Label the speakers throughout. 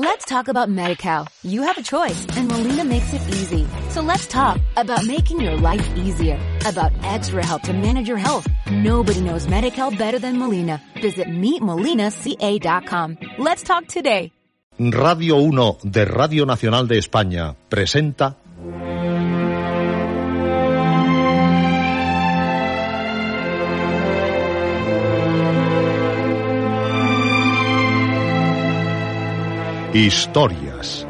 Speaker 1: Let's talk about MediCal. You have a choice and Molina makes it easy. So let's talk about making your life easier, about extra help to manage your health. Nobody knows MediCal better than Molina. Visit meetmolinaca.com. Let's talk today.
Speaker 2: Radio 1 de Radio Nacional de España presenta Historias.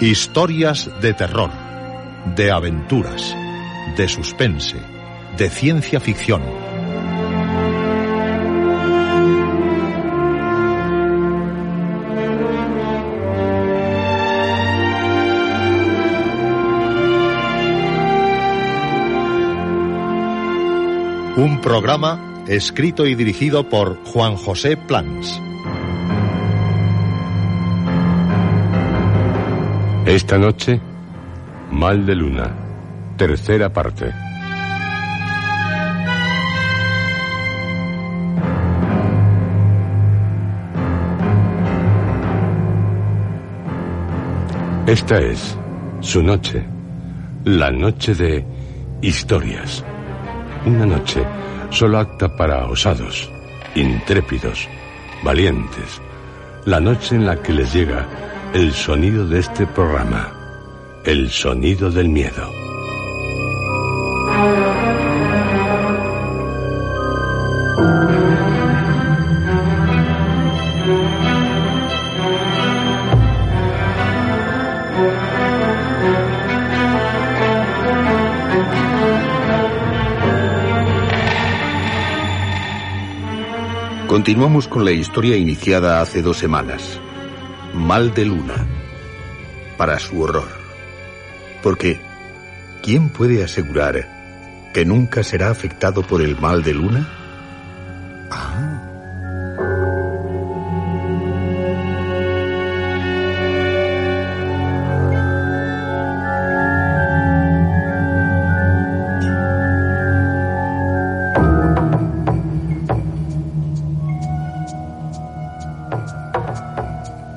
Speaker 2: Historias de terror, de aventuras, de suspense, de ciencia ficción. Un programa escrito y dirigido por Juan José Plans.
Speaker 3: Esta noche, Mal de Luna, tercera parte. Esta es su noche, la noche de historias. Una noche solo acta para osados, intrépidos, valientes. La noche en la que les llega el sonido de este programa, el sonido del miedo.
Speaker 4: Continuamos con la historia iniciada hace dos semanas. Mal de luna. Para su horror. Porque, ¿quién puede asegurar que nunca será afectado por el mal de luna? Ah.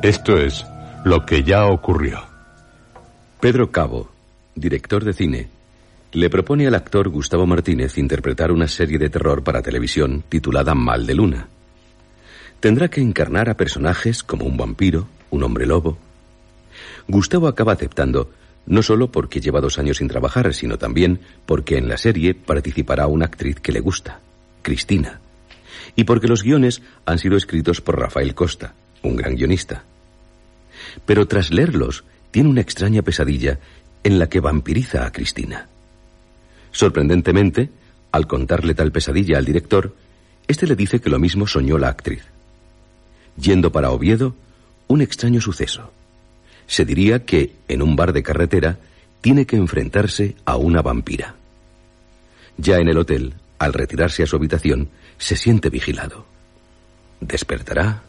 Speaker 3: Esto es lo que ya ocurrió.
Speaker 5: Pedro Cabo, director de cine, le propone al actor Gustavo Martínez interpretar una serie de terror para televisión titulada Mal de Luna. Tendrá que encarnar a personajes como un vampiro, un hombre lobo. Gustavo acaba aceptando, no solo porque lleva dos años sin trabajar, sino también porque en la serie participará una actriz que le gusta, Cristina, y porque los guiones han sido escritos por Rafael Costa, un gran guionista. Pero tras leerlos, tiene una extraña pesadilla en la que vampiriza a Cristina. Sorprendentemente, al contarle tal pesadilla al director, éste le dice que lo mismo soñó la actriz. Yendo para Oviedo, un extraño suceso. Se diría que, en un bar de carretera, tiene que enfrentarse a una vampira. Ya en el hotel, al retirarse a su habitación, se siente vigilado. ¿Despertará?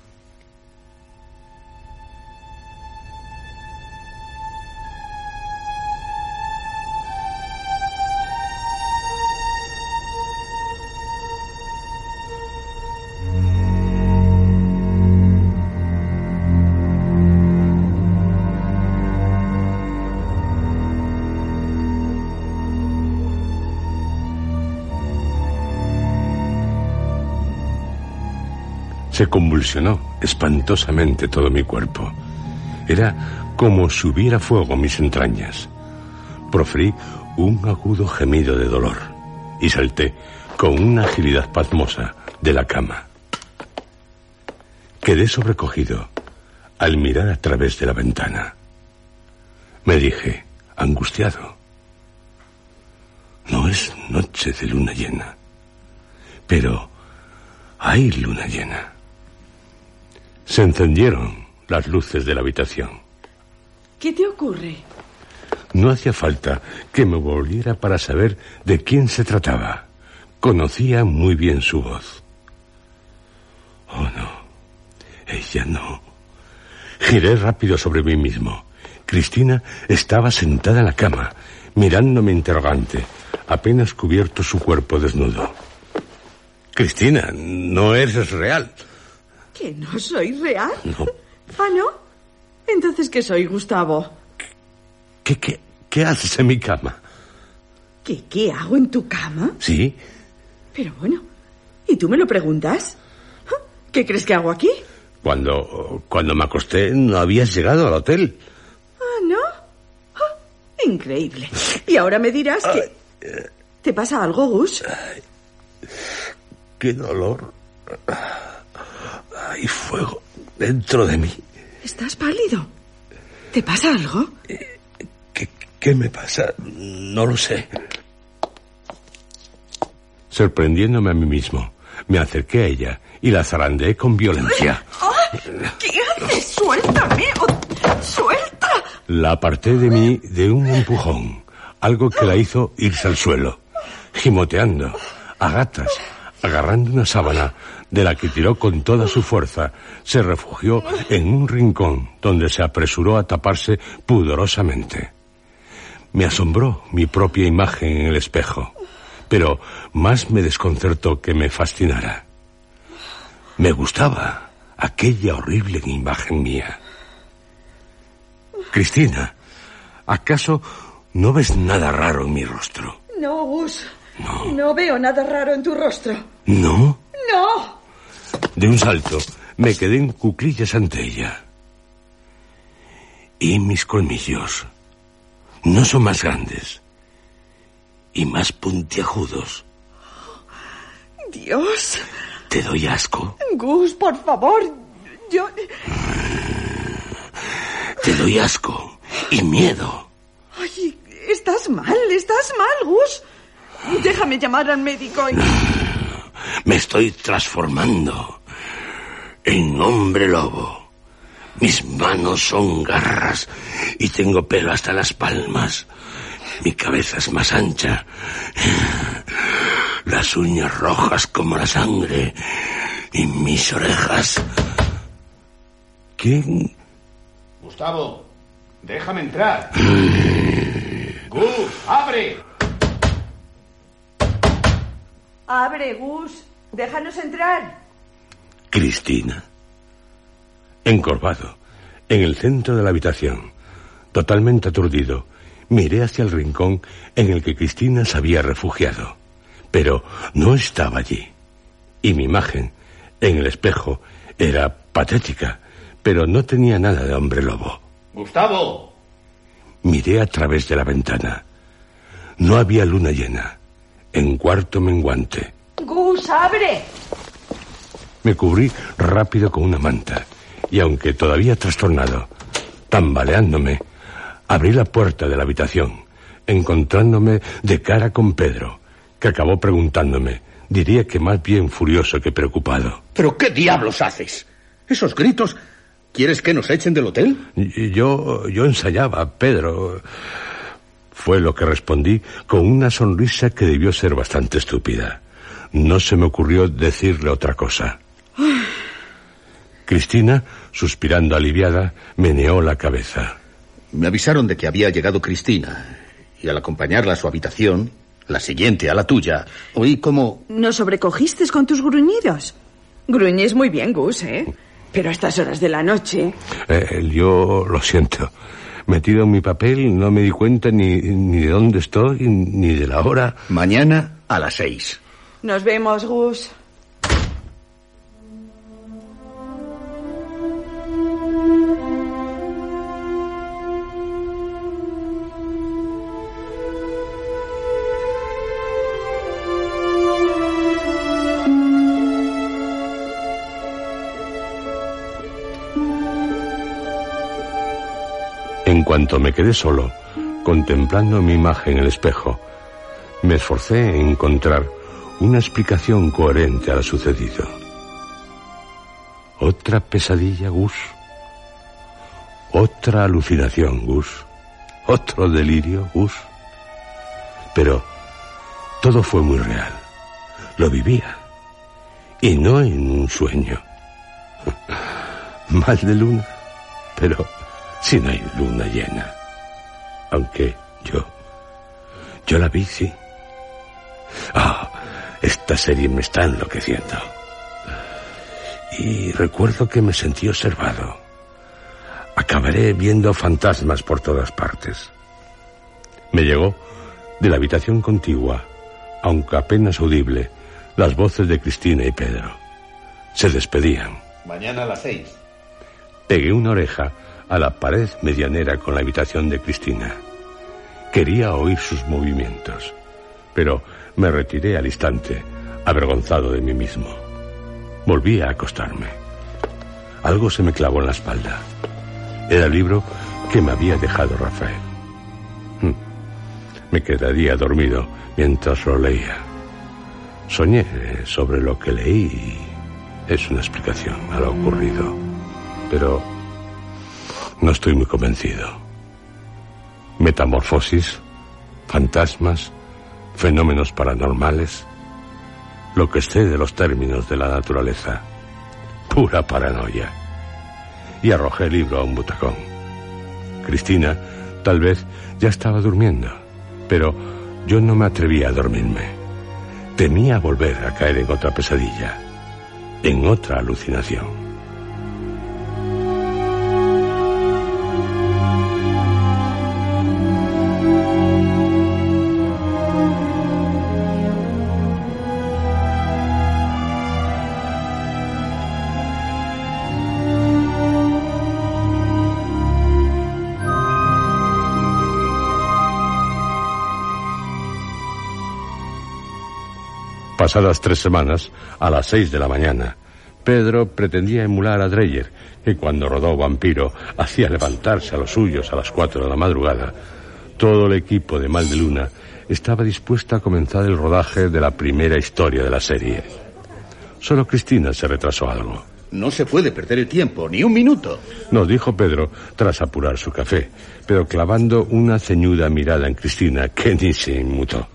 Speaker 3: Se convulsionó espantosamente todo mi cuerpo. Era como si hubiera fuego mis entrañas. Proferí un agudo gemido de dolor y salté con una agilidad pasmosa de la cama. Quedé sobrecogido al mirar a través de la ventana. Me dije, angustiado, no es noche de luna llena, pero hay luna llena. Se encendieron las luces de la habitación.
Speaker 6: ¿Qué te ocurre?
Speaker 3: No hacía falta que me volviera para saber de quién se trataba. Conocía muy bien su voz. Oh, no. Ella no. Giré rápido sobre mí mismo. Cristina estaba sentada en la cama, mirándome interrogante, apenas cubierto su cuerpo desnudo. Cristina, no eres real.
Speaker 6: ¿Que no soy real?
Speaker 3: No.
Speaker 6: ¿Ah, no? Entonces, ¿qué soy, Gustavo?
Speaker 3: ¿Qué, qué, qué haces en mi cama?
Speaker 6: ¿Qué, qué hago en tu cama?
Speaker 3: Sí,
Speaker 6: Pero bueno, ¿y tú me lo preguntas? ¿Ah? ¿Qué crees que hago aquí?
Speaker 3: cuando, cuando me acosté no habías llegado al hotel.
Speaker 6: Ah, ¿no? Ah, increíble. Y ahora me dirás que... ¿Te pasa algo, Gus?
Speaker 3: Qué dolor. Hay fuego dentro de mí.
Speaker 6: ¿Estás pálido? ¿Te pasa algo?
Speaker 3: ¿Qué, qué me pasa? No lo sé. Sorprendiéndome a mí mismo, me acerqué a ella y la zarandeé con violencia.
Speaker 6: ¿Qué haces? ¡Suéltame! ¡Oh, ¡Suelta!
Speaker 3: La aparté de mí de un empujón, algo que la hizo irse al suelo, gimoteando, a gatas, agarrando una sábana de la que tiró con toda su fuerza, se refugió en un rincón donde se apresuró a taparse pudorosamente. Me asombró mi propia imagen en el espejo, pero más me desconcertó que me fascinara. Me gustaba aquella horrible imagen mía. Cristina, ¿acaso no ves nada raro en mi rostro?
Speaker 6: No, Gus. No. veo nada raro en tu rostro.
Speaker 3: ¿No?
Speaker 6: ¡No!
Speaker 3: De un salto me quedé en cuclillas ante ella. Y mis colmillos no son más grandes y más puntiagudos.
Speaker 6: Dios.
Speaker 3: ¿Te doy asco?
Speaker 6: Gus, por favor. Yo...
Speaker 3: Te doy asco y miedo.
Speaker 6: Ay, estás mal, estás mal, Gus. Déjame llamar al médico y...
Speaker 3: Me estoy transformando en hombre lobo. Mis manos son garras y tengo pelo hasta las palmas. Mi cabeza es más ancha. Las uñas rojas como la sangre. Y mis orejas. ¿Quién?
Speaker 7: Gustavo, déjame entrar. Gus, abre.
Speaker 6: Abre, Gus. Déjanos entrar.
Speaker 3: Cristina. Encorvado, en el centro de la habitación, totalmente aturdido, miré hacia el rincón en el que Cristina se había refugiado. Pero no estaba allí. Y mi imagen, en el espejo, era patética, pero no tenía nada de hombre lobo.
Speaker 7: Gustavo.
Speaker 3: Miré a través de la ventana. No había luna llena, en cuarto menguante.
Speaker 6: Gus, abre.
Speaker 3: Me cubrí rápido con una manta y aunque todavía trastornado, tambaleándome, abrí la puerta de la habitación, encontrándome de cara con Pedro, que acabó preguntándome, diría que más bien furioso que preocupado.
Speaker 4: ¿Pero qué diablos haces? ¿Esos gritos? ¿Quieres que nos echen del hotel?
Speaker 3: Yo, yo ensayaba, Pedro. Fue lo que respondí con una sonrisa que debió ser bastante estúpida. No se me ocurrió decirle otra cosa. Cristina, suspirando aliviada, meneó la cabeza.
Speaker 4: Me avisaron de que había llegado Cristina. Y al acompañarla a su habitación, la siguiente a la tuya, oí como...
Speaker 6: ¿Nos sobrecogiste con tus gruñidos? Gruñes muy bien, Gus, ¿eh? Pero a estas horas de la noche...
Speaker 3: Eh, yo lo siento. Metido en mi papel, no me di cuenta ni, ni de dónde estoy, ni de la hora.
Speaker 4: Mañana a las seis.
Speaker 6: Nos vemos, Gus.
Speaker 3: Cuanto me quedé solo, contemplando mi imagen en el espejo, me esforcé en encontrar una explicación coherente a lo sucedido. Otra pesadilla, Gus. Otra alucinación, Gus. Otro delirio, Gus. Pero todo fue muy real. Lo vivía. Y no en un sueño. Mal de luna, pero si no hay luna llena. Aunque yo, yo la vi, sí. Ah, esta serie me está enloqueciendo. Y recuerdo que me sentí observado. Acabaré viendo fantasmas por todas partes. Me llegó de la habitación contigua, aunque apenas audible, las voces de Cristina y Pedro. Se despedían.
Speaker 7: Mañana a las seis.
Speaker 3: Pegué una oreja a la pared medianera con la habitación de Cristina. Quería oír sus movimientos, pero me retiré al instante, avergonzado de mí mismo. Volví a acostarme. Algo se me clavó en la espalda. Era el libro que me había dejado Rafael. Hmm. Me quedaría dormido mientras lo leía. Soñé sobre lo que leí es una explicación a lo ocurrido. Pero no estoy muy convencido. Metamorfosis, fantasmas, fenómenos paranormales, lo que sé de los términos de la naturaleza. Pura paranoia. Y arrojé el libro a un butacón. Cristina, tal vez, ya estaba durmiendo, pero yo no me atrevía a dormirme. Temía volver a caer en otra pesadilla, en otra alucinación. Pasadas tres semanas, a las seis de la mañana, Pedro pretendía emular a Dreyer, que cuando rodó Vampiro hacía levantarse a los suyos a las cuatro de la madrugada. Todo el equipo de Mal de Luna estaba dispuesto a comenzar el rodaje de la primera historia de la serie. Solo Cristina se retrasó algo.
Speaker 4: No se puede perder el tiempo, ni un minuto.
Speaker 3: Nos dijo Pedro tras apurar su café, pero clavando una ceñuda mirada en Cristina que ni se inmutó.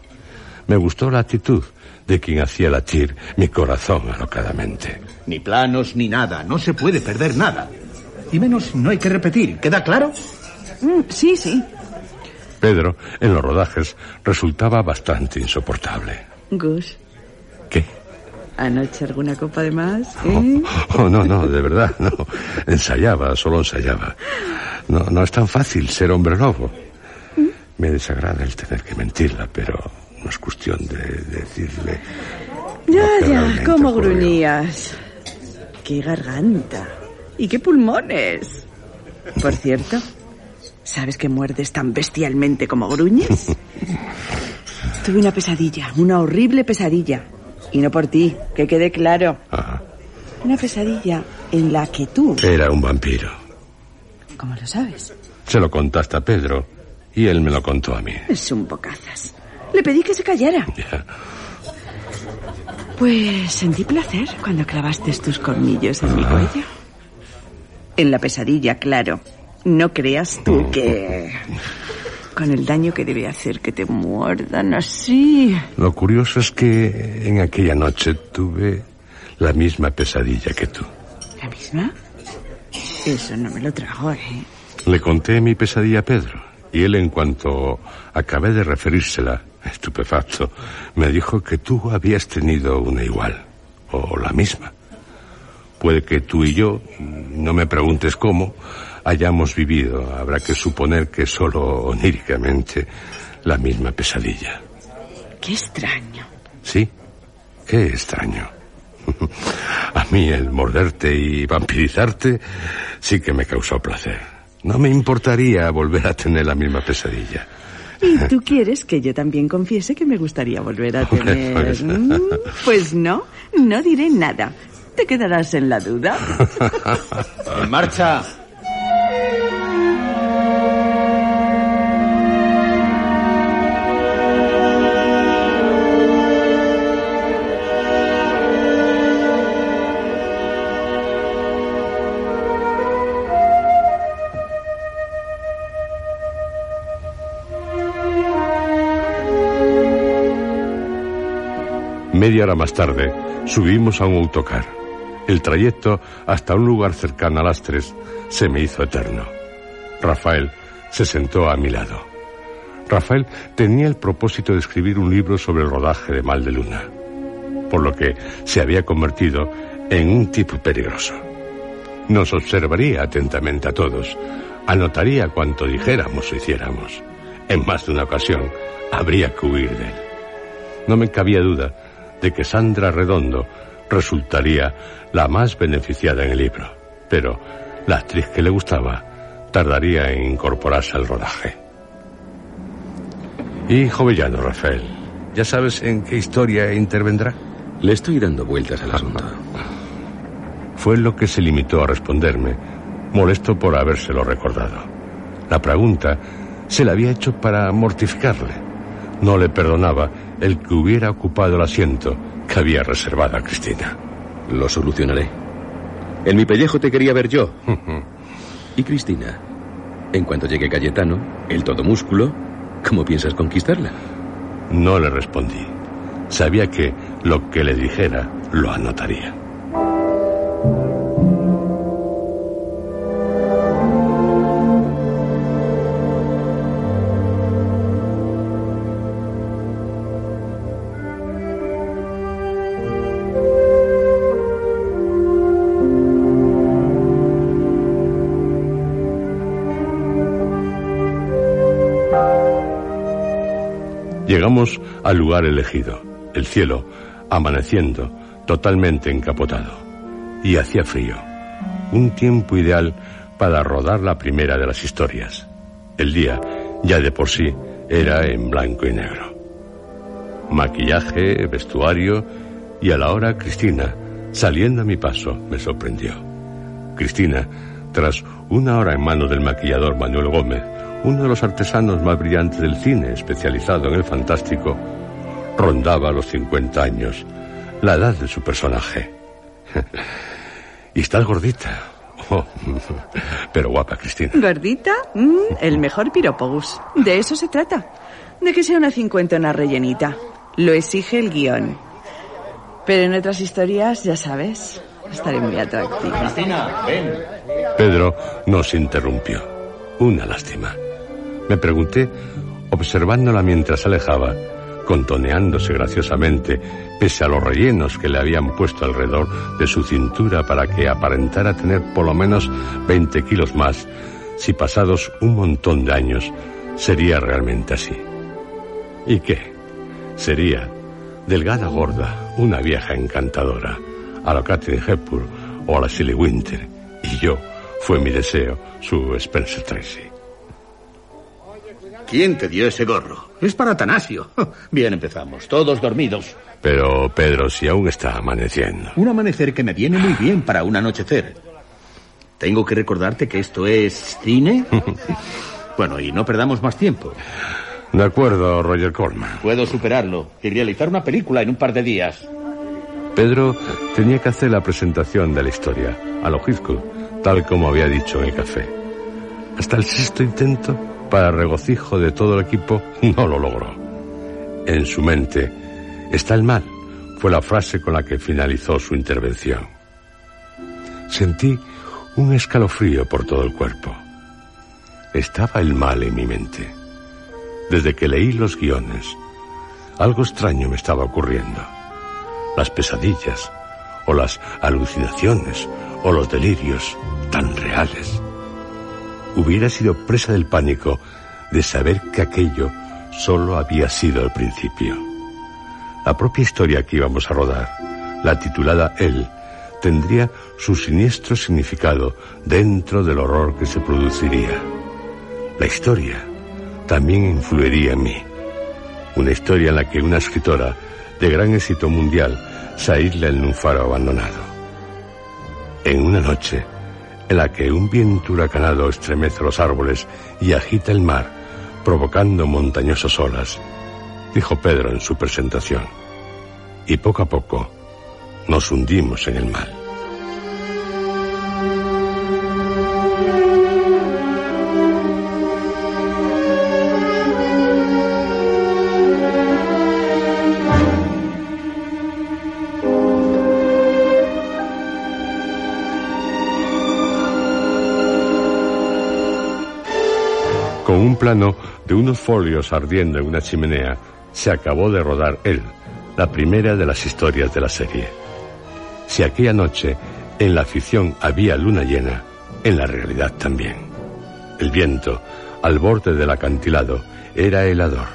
Speaker 3: Me gustó la actitud de quien hacía latir mi corazón alocadamente.
Speaker 4: Ni planos ni nada, no se puede perder nada. Y menos no hay que repetir, ¿queda claro?
Speaker 6: Mm, sí, sí.
Speaker 3: Pedro, en los rodajes, resultaba bastante insoportable.
Speaker 6: Gus,
Speaker 3: ¿Qué?
Speaker 6: ¿anoche alguna copa de más? ¿Eh?
Speaker 3: Oh, no, no, de verdad, no. Ensayaba, solo ensayaba. No, no es tan fácil ser hombre lobo. Me desagrada el tener que mentirla, pero no es cuestión de decirle.
Speaker 6: Ya, ya, ¿cómo
Speaker 3: ocurrió.
Speaker 6: gruñías? ¡Qué garganta! ¿Y qué pulmones? Por cierto, ¿sabes que muerdes tan bestialmente como gruñes? Tuve una pesadilla, una horrible pesadilla. Y no por ti, que quede claro.
Speaker 3: Ajá.
Speaker 6: Una pesadilla en la que tú...
Speaker 3: Era un vampiro.
Speaker 6: ¿Cómo lo sabes?
Speaker 3: Se lo contaste a Pedro y él me lo contó a mí.
Speaker 6: Es un bocazas. Le pedí que se callara.
Speaker 3: Ya.
Speaker 6: Pues sentí placer cuando clavaste tus colmillos en mi cuello. En la pesadilla, claro. No creas tú que... Con el daño que debe hacer que te muerdan así.
Speaker 3: Lo curioso es que en aquella noche tuve la misma pesadilla que tú.
Speaker 6: ¿La misma? Eso no me lo trago, ¿eh?
Speaker 3: Le conté mi pesadilla a Pedro y él en cuanto acabé de referírsela, estupefacto, me dijo que tú habías tenido una igual o la misma. Puede que tú y yo, no me preguntes cómo, hayamos vivido, habrá que suponer que solo oníricamente, la misma pesadilla.
Speaker 6: Qué extraño.
Speaker 3: Sí, qué extraño. A mí el morderte y vampirizarte sí que me causó placer. No me importaría volver a tener la misma pesadilla.
Speaker 6: ¿Y tú quieres que yo también confiese que me gustaría volver a tener...
Speaker 3: Pues-
Speaker 6: Mm, Pues no, no diré nada. Te quedarás en la duda.
Speaker 4: ¡En marcha!
Speaker 3: Media hora más tarde, subimos a un autocar. El trayecto hasta un lugar cercano a Lastres se me hizo eterno. Rafael se sentó a mi lado. Rafael tenía el propósito de escribir un libro sobre el rodaje de Mal de Luna, por lo que se había convertido en un tipo peligroso. Nos observaría atentamente a todos, anotaría cuanto dijéramos o hiciéramos. En más de una ocasión habría que huir de él. No me cabía duda de que Sandra Redondo resultaría la más beneficiada en el libro, pero la actriz que le gustaba tardaría en incorporarse al rodaje. Y Jovellano, Rafael, ¿ya sabes en qué historia intervendrá?
Speaker 5: Le estoy dando vueltas al asunto.
Speaker 3: Fue lo que se limitó a responderme, molesto por habérselo recordado. La pregunta se la había hecho para mortificarle. No le perdonaba el que hubiera ocupado el asiento que había reservado a Cristina.
Speaker 5: Lo solucionaré. En mi pellejo te quería ver yo. ¿Y Cristina? En cuanto llegue Cayetano, el todo músculo, ¿cómo piensas conquistarla?
Speaker 3: No le respondí. Sabía que lo que le dijera lo anotaría. Llegamos al lugar elegido, el cielo, amaneciendo, totalmente encapotado. Y hacía frío. Un tiempo ideal para rodar la primera de las historias. El día, ya de por sí, era en blanco y negro. Maquillaje, vestuario y a la hora Cristina, saliendo a mi paso, me sorprendió. Cristina, tras una hora en manos del maquillador Manuel Gómez, uno de los artesanos más brillantes del cine, especializado en el fantástico, rondaba los 50 años, la edad de su personaje. y estás gordita. Oh, pero guapa, Cristina.
Speaker 6: ¿Gordita? Mm, el mejor piropogus. De eso se trata. De que sea una cincuentona rellenita. Lo exige el guion. Pero en otras historias, ya sabes, estaré muy atractiva.
Speaker 7: Cristina, ven.
Speaker 3: Pedro nos interrumpió. Una lástima. Me pregunté, observándola mientras alejaba, contoneándose graciosamente, pese a los rellenos que le habían puesto alrededor de su cintura para que aparentara tener por lo menos 20 kilos más, si pasados un montón de años sería realmente así. ¿Y qué? Sería delgada gorda, una vieja encantadora, a la Catherine Hepburn o a la Silly Winter, y yo, fue mi deseo, su Spencer Tracy.
Speaker 4: ¿Quién te dio ese gorro?
Speaker 7: Es para Atanasio. Bien, empezamos. Todos dormidos.
Speaker 3: Pero, Pedro, si aún está amaneciendo.
Speaker 7: Un amanecer que me viene muy bien para un anochecer. ¿Tengo que recordarte que esto es cine? bueno, y no perdamos más tiempo.
Speaker 3: De acuerdo, Roger Coleman.
Speaker 7: Puedo superarlo y realizar una película en un par de días.
Speaker 3: Pedro tenía que hacer la presentación de la historia a lo Hitchcock, tal como había dicho en el café. Hasta el sexto intento, para regocijo de todo el equipo, no lo logró. En su mente, está el mal, fue la frase con la que finalizó su intervención. Sentí un escalofrío por todo el cuerpo. Estaba el mal en mi mente. Desde que leí los guiones, algo extraño me estaba ocurriendo. Las pesadillas, o las alucinaciones, o los delirios tan reales. Hubiera sido presa del pánico de saber que aquello solo había sido el principio. La propia historia que íbamos a rodar, la titulada Él, tendría su siniestro significado dentro del horror que se produciría. La historia también influiría en mí. Una historia en la que una escritora de gran éxito mundial se aísla en un faro abandonado. En una noche en la que un viento huracanado estremece los árboles y agita el mar, provocando montañosas olas, dijo Pedro en su presentación. Y poco a poco nos hundimos en el mal. Plano de unos folios ardiendo en una chimenea, se acabó de rodar él, la primera de las historias de la serie. Si aquella noche en la ficción había luna llena, en la realidad también. El viento, al borde del acantilado, era helador.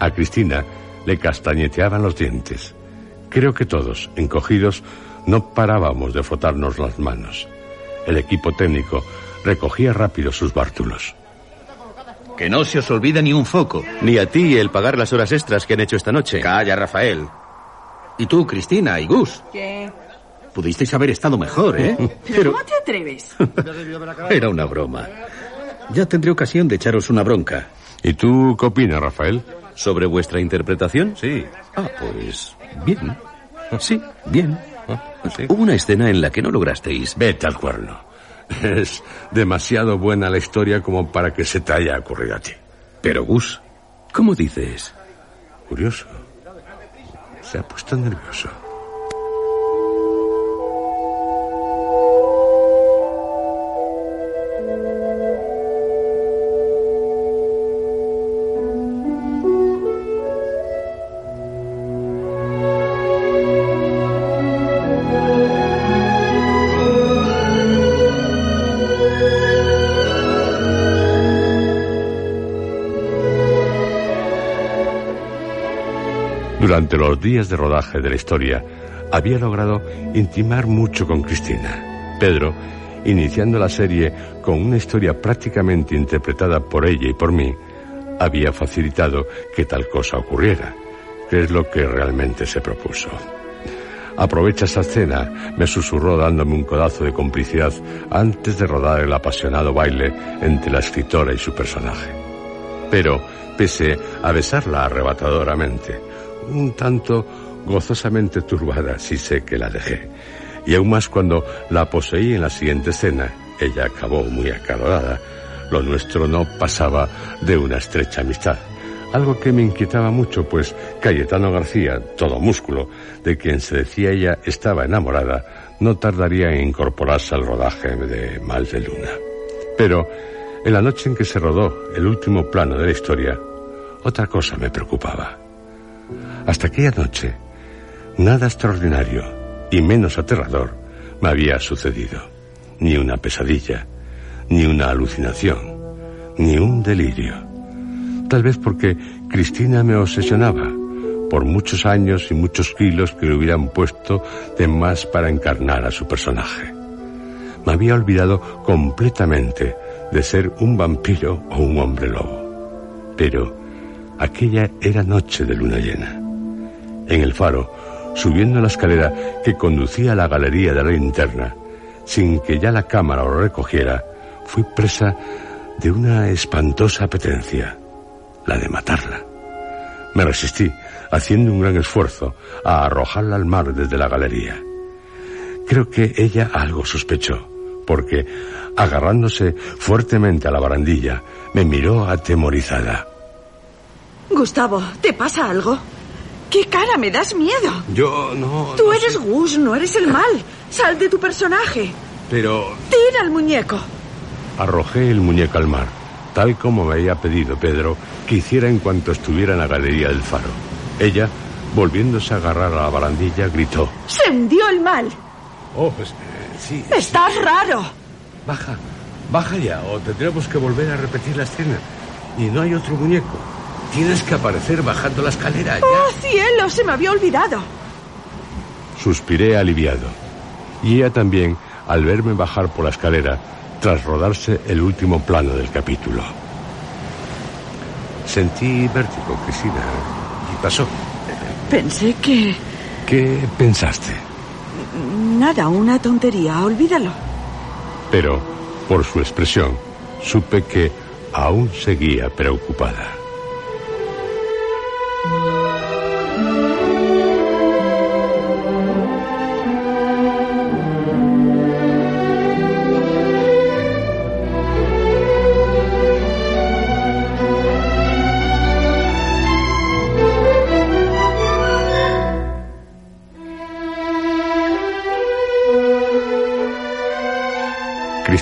Speaker 3: A Cristina le castañeteaban los dientes. Creo que todos, encogidos, no parábamos de frotarnos las manos. El equipo técnico recogía rápido sus bártulos.
Speaker 7: Que no se os olvide ni un foco.
Speaker 5: Ni a ti el pagar las horas extras que han hecho esta noche.
Speaker 7: Calla, Rafael. Y tú, Cristina y Gus.
Speaker 6: ¿Qué?
Speaker 7: Pudisteis haber estado mejor, ¿eh?
Speaker 6: ¿Pero, cómo te atreves?
Speaker 7: Era una broma. Ya tendré ocasión de echaros una bronca.
Speaker 3: ¿Y tú qué opinas, Rafael?
Speaker 5: ¿Sobre vuestra interpretación?
Speaker 3: Sí.
Speaker 5: Ah, pues bien. Sí, bien. Hubo una escena en la que no lograsteis.
Speaker 3: Vete al cuerno. Es demasiado buena la historia como para que se te haya ocurrido a ti.
Speaker 5: Pero Gus, ¿cómo dices?
Speaker 3: Curioso. Se ha puesto nervioso. Durante los días de rodaje de la historia, había logrado intimar mucho con Cristina. Pedro, iniciando la serie con una historia prácticamente interpretada por ella y por mí, había facilitado que tal cosa ocurriera, que es lo que realmente se propuso. Aprovecha esta escena, me susurró dándome un codazo de complicidad antes de rodar el apasionado baile entre la escritora y su personaje. Pero, pese a besarla arrebatadoramente, un tanto gozosamente turbada, si sé que la dejé. Y aún más cuando la poseí en la siguiente escena, ella acabó muy acalorada. Lo nuestro no pasaba de una estrecha amistad. Algo que me inquietaba mucho, pues Cayetano García, todo músculo, de quien se decía ella estaba enamorada, no tardaría en incorporarse al rodaje de Mal de Luna. Pero, en la noche en que se rodó el último plano de la historia, otra cosa me preocupaba. Hasta aquella noche, nada extraordinario y menos aterrador me había sucedido. Ni una pesadilla, ni una alucinación, ni un delirio. Tal vez porque Cristina me obsesionaba por muchos años y muchos kilos que le hubieran puesto de más para encarnar a su personaje. Me había olvidado completamente de ser un vampiro o un hombre lobo. Pero aquella era noche de luna llena. En el faro, subiendo la escalera que conducía a la galería de la linterna, sin que ya la cámara lo recogiera, fui presa de una espantosa apetencia, la de matarla. Me resistí, haciendo un gran esfuerzo, a arrojarla al mar desde la galería. Creo que ella algo sospechó, porque, agarrándose fuertemente a la barandilla, me miró atemorizada.
Speaker 6: Gustavo, ¿te pasa algo? ¿Qué cara? Me das miedo.
Speaker 3: Yo no...
Speaker 6: Tú
Speaker 3: no
Speaker 6: eres
Speaker 3: sé.
Speaker 6: Gus, no eres el mal. Sal de tu personaje.
Speaker 3: Pero
Speaker 6: Tira al muñeco.
Speaker 3: arrojé el muñeco al mar, tal como me había pedido Pedro que hiciera en cuanto estuviera en la galería del faro. Ella, volviéndose a agarrar a la barandilla, gritó.
Speaker 6: Se hundió el mal.
Speaker 3: Oh, pues eh, sí.
Speaker 6: Estás raro.
Speaker 3: Baja, baja ya, o tendremos que volver a repetir la escena. Y no hay otro muñeco. Tienes que aparecer bajando la escalera ya.
Speaker 6: ¡Oh, cielo! Se me había olvidado.
Speaker 3: Suspiré aliviado. Y ella también, al verme bajar por la escalera, tras rodarse el último plano del capítulo. Sentí vértigo, Cristina, y pasó.
Speaker 6: Pensé que...
Speaker 3: ¿Qué pensaste?
Speaker 6: Nada, una tontería. Olvídalo.
Speaker 3: Pero, por su expresión, supe que aún seguía preocupada.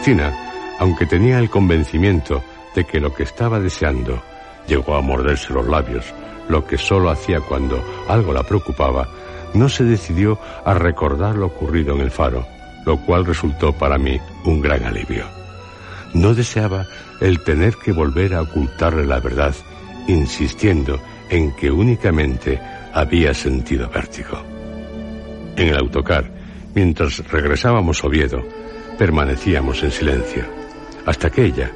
Speaker 3: Cristina, aunque tenía el convencimiento de que lo que estaba deseando llegó a morderse los labios, lo que solo hacía cuando algo la preocupaba, no se decidió a recordar lo ocurrido en el faro, lo cual resultó para mí un gran alivio. No deseaba el tener que volver a ocultarle la verdad, insistiendo en que únicamente había sentido vértigo. En el autocar, mientras regresábamos a Oviedo, permanecíamos en silencio, hasta que ella,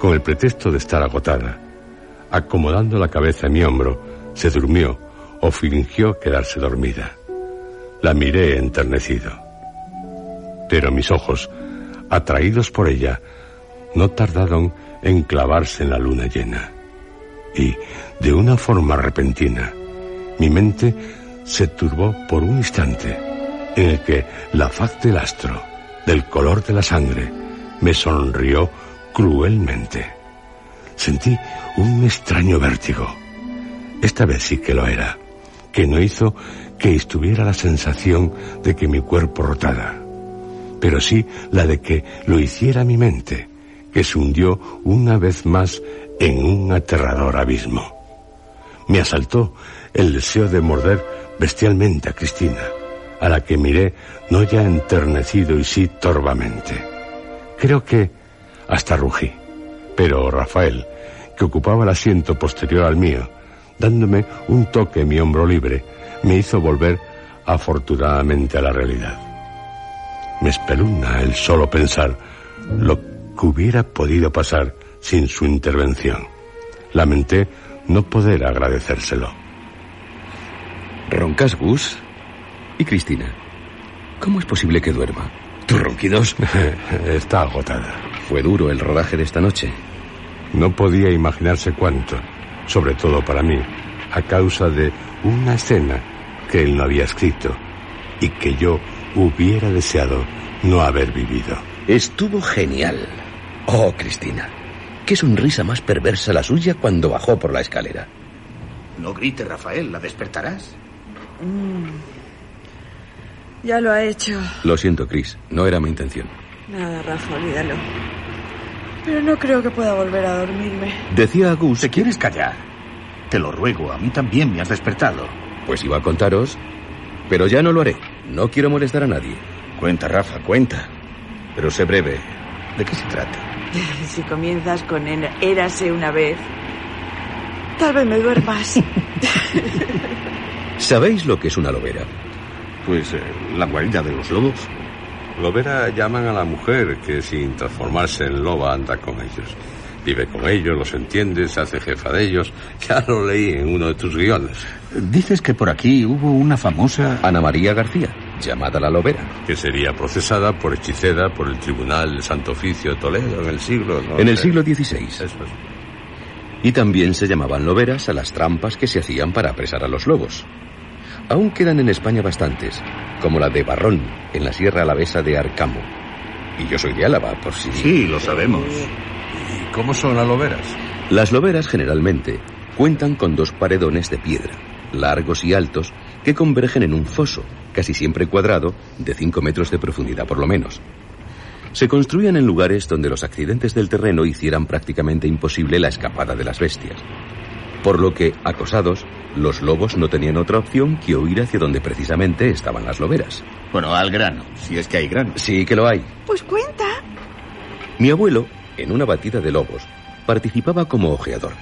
Speaker 3: con el pretexto de estar agotada, acomodando la cabeza en mi hombro, se durmió o fingió quedarse dormida. La miré enternecido. Pero mis ojos, atraídos por ella, no tardaron en clavarse en la luna llena. Y, de una forma repentina, mi mente se turbó por un instante en el que la faz del astro, del color de la sangre, me sonrió cruelmente. Sentí un extraño vértigo. Esta vez sí que lo era, que no hizo que estuviera la sensación de que mi cuerpo rotara, pero sí la de que lo hiciera mi mente, que se hundió una vez más en un aterrador abismo. Me asaltó el deseo de morder bestialmente a Cristina, a la que miré no ya enternecido y sí torvamente. Creo que hasta rugí, pero Rafael, que ocupaba el asiento posterior al mío, dándome un toque en mi hombro libre, me hizo volver afortunadamente a la realidad. Me espeluna el solo pensar lo que hubiera podido pasar sin su intervención. Lamenté no poder agradecérselo.
Speaker 5: ¿Roncas, Gus? ¿Y Cristina? ¿Cómo es posible que duerma? ¿Tus ronquidos?
Speaker 3: Está agotada.
Speaker 5: Fue duro el rodaje de esta noche.
Speaker 3: No podía imaginarse cuánto, sobre todo para mí, a causa de una escena que él no había escrito y que yo hubiera deseado no haber vivido.
Speaker 8: Estuvo genial. Oh, Cristina, qué sonrisa más perversa la suya cuando bajó por la escalera.
Speaker 7: No grites, Rafael, la despertarás.
Speaker 6: Ya lo ha hecho.
Speaker 5: Lo siento, Chris. No era mi intención.
Speaker 6: Nada, Rafa, olvídalo. Pero no creo que pueda volver a dormirme.
Speaker 5: Decía a Gus...
Speaker 7: ¿Te quieres callar? Te lo ruego, a mí también me has despertado.
Speaker 5: Pues iba a contaros, pero ya no lo haré. No quiero molestar a nadie.
Speaker 7: Cuenta, Rafa, cuenta. Pero sé breve. ¿De qué se trata?
Speaker 6: Si comienzas con érase una vez, tal vez me duermas.
Speaker 5: ¿Sabéis lo que es una lobera?
Speaker 7: Pues eh, la guarida de los lobos.
Speaker 3: Lobera llaman a la mujer que sin transformarse en loba anda con ellos. Vive con ellos, los entiende, se hace jefa de ellos. Ya lo leí en uno de tus guiones.
Speaker 7: Dices que por aquí hubo una famosa...
Speaker 5: Ana María García, llamada la lobera.
Speaker 3: Que sería procesada por hechicera por el Tribunal Santo Oficio de Toledo en el siglo... no
Speaker 5: En el
Speaker 3: sé.
Speaker 5: siglo XVI.
Speaker 3: Eso es.
Speaker 5: Y también se llamaban loberas a las trampas que se hacían para apresar a los lobos. Aún quedan en España bastantes, como la de Barrón, en la Sierra Alavesa de Arcamo. Y yo soy de Álava, por si...
Speaker 7: Sí, lo sabemos.
Speaker 3: ¿Y cómo son las loberas?
Speaker 5: Las loberas generalmente cuentan con dos paredones de piedra, largos y altos, que convergen en un foso, casi siempre cuadrado, de 5 metros de profundidad por lo menos. Se construían en lugares donde los accidentes del terreno hicieran prácticamente imposible la escapada de las bestias. Por lo que, acosados, los lobos no tenían otra opción que huir hacia donde precisamente estaban las loberas.
Speaker 7: Bueno, al grano, si es que hay grano.
Speaker 5: Sí que lo hay.
Speaker 6: Pues cuenta.
Speaker 5: Mi abuelo, en una batida de lobos, participaba como ojeador.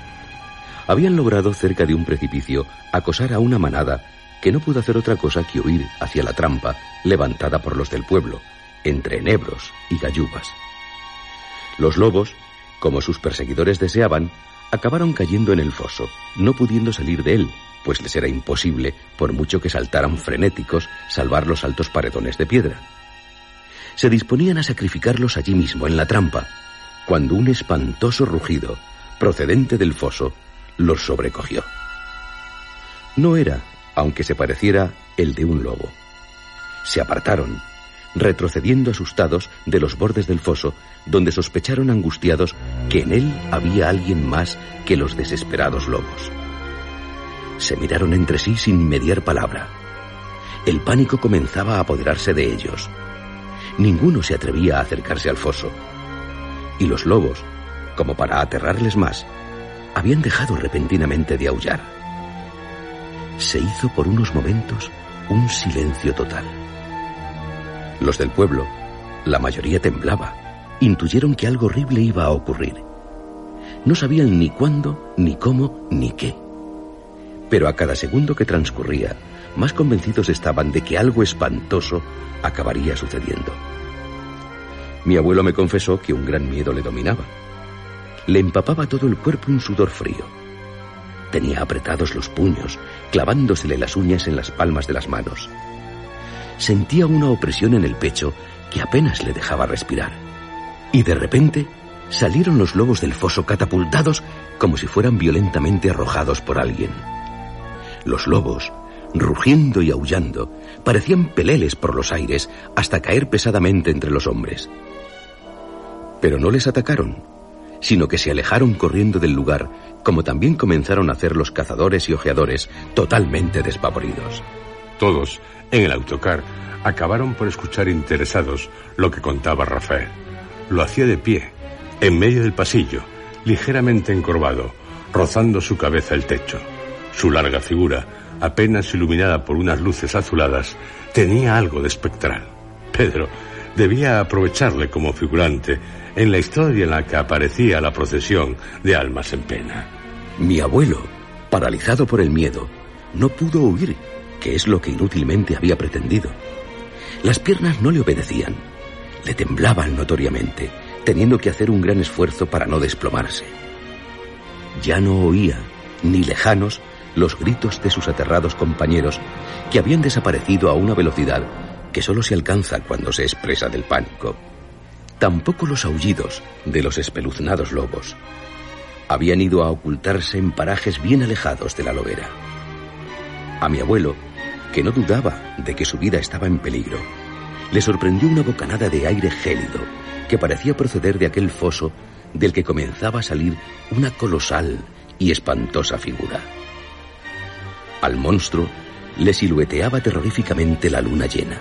Speaker 5: Habían logrado cerca de un precipicio acosar a una manada que no pudo hacer otra cosa que huir hacia la trampa levantada por los del pueblo, entre enebros y gallubas. Los lobos, como sus perseguidores deseaban, acabaron cayendo en el foso, no pudiendo salir de él, pues les era imposible, por mucho que saltaran frenéticos, salvar los altos paredones de piedra. Se disponían a sacrificarlos allí mismo, en la trampa, cuando un espantoso rugido, procedente del foso, los sobrecogió. No era, aunque se pareciera, el de un lobo. Se apartaron, retrocediendo asustados de los bordes del foso, donde sospecharon angustiados que en él había alguien más que los desesperados lobos. Se miraron entre sí sin mediar palabra. El pánico comenzaba a apoderarse de ellos. Ninguno se atrevía a acercarse al foso. Y los lobos, como para aterrarles más, habían dejado repentinamente de aullar. Se hizo por unos momentos un silencio total. Los del pueblo, la mayoría temblaba, intuyeron que algo horrible iba a ocurrir. No sabían ni cuándo, ni cómo, ni qué. Pero a cada segundo que transcurría, más convencidos estaban de que algo espantoso acabaría sucediendo. Mi abuelo me confesó que un gran miedo le dominaba. Le empapaba todo el cuerpo un sudor frío. Tenía apretados los puños, clavándosele las uñas en las palmas de las manos. Sentía una opresión en el pecho que apenas le dejaba respirar. Y de repente salieron los lobos del foso catapultados como si fueran violentamente arrojados por alguien. Los lobos, rugiendo y aullando, parecían peleles por los aires hasta caer pesadamente entre los hombres. Pero no les atacaron, sino que se alejaron corriendo del lugar, como también comenzaron a hacer los cazadores y ojeadores, totalmente despavoridos.
Speaker 3: Todos, en el autocar, acabaron por escuchar interesados lo que contaba Rafael. Lo hacía de pie, en medio del pasillo, ligeramente encorvado, rozando su cabeza el techo. Su larga figura, apenas iluminada por unas luces azuladas, tenía algo de espectral. Pedro debía aprovecharle como figurante en la historia en la que aparecía la procesión de almas en pena.
Speaker 5: Mi abuelo, paralizado por el miedo, no pudo huir, que es lo que inútilmente había pretendido. Las piernas no le obedecían, le temblaban notoriamente, teniendo que hacer un gran esfuerzo para no desplomarse. Ya no oía, ni lejanos, los gritos de sus aterrados compañeros que habían desaparecido a una velocidad que solo se alcanza cuando se expresa del pánico. Tampoco los aullidos de los espeluznados lobos. Habían ido a ocultarse en parajes bien alejados de la lobera. A mi abuelo, que no dudaba de que su vida estaba en peligro, le sorprendió una bocanada de aire gélido que parecía proceder de aquel foso del que comenzaba a salir una colosal y espantosa figura. Al monstruo le silueteaba terroríficamente la luna llena.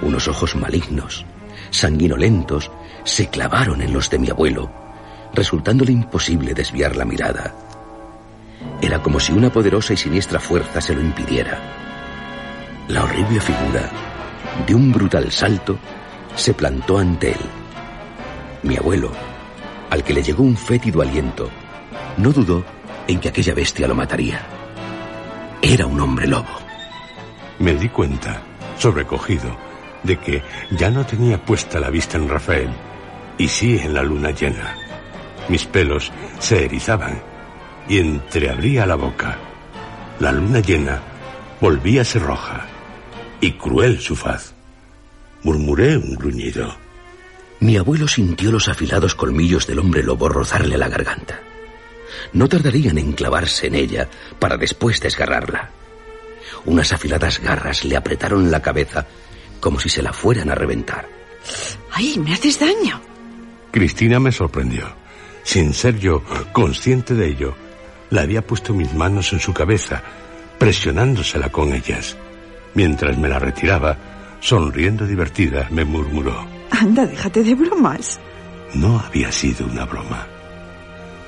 Speaker 5: Unos ojos malignos, sanguinolentos, se clavaron en los de mi abuelo, resultándole imposible desviar la mirada. Era como si una poderosa y siniestra fuerza se lo impidiera. La horrible figura, de un brutal salto, se plantó ante él. Mi abuelo, al que le llegó un fétido aliento, no dudó en que aquella bestia lo mataría. Era un hombre lobo.
Speaker 3: Me di cuenta, sobrecogido, de que ya no tenía puesta la vista en Rafael, y sí en la luna llena. Mis pelos se erizaban y entreabría la boca. La luna llena volvía a ser roja y cruel su faz. Murmuré un gruñido.
Speaker 5: Mi abuelo sintió los afilados colmillos del hombre lobo rozarle la garganta. No tardarían en clavarse en ella para después desgarrarla. Unas afiladas garras le apretaron la cabeza como si se la fueran a reventar.
Speaker 6: ¡Ay, me haces daño!
Speaker 3: Cristina me sorprendió. Sin ser yo consciente de ello, le había puesto mis manos en su cabeza, presionándosela con ellas. Mientras me la retiraba, sonriendo divertida, me murmuró.
Speaker 6: Anda, déjate de bromas.
Speaker 3: No había sido una broma.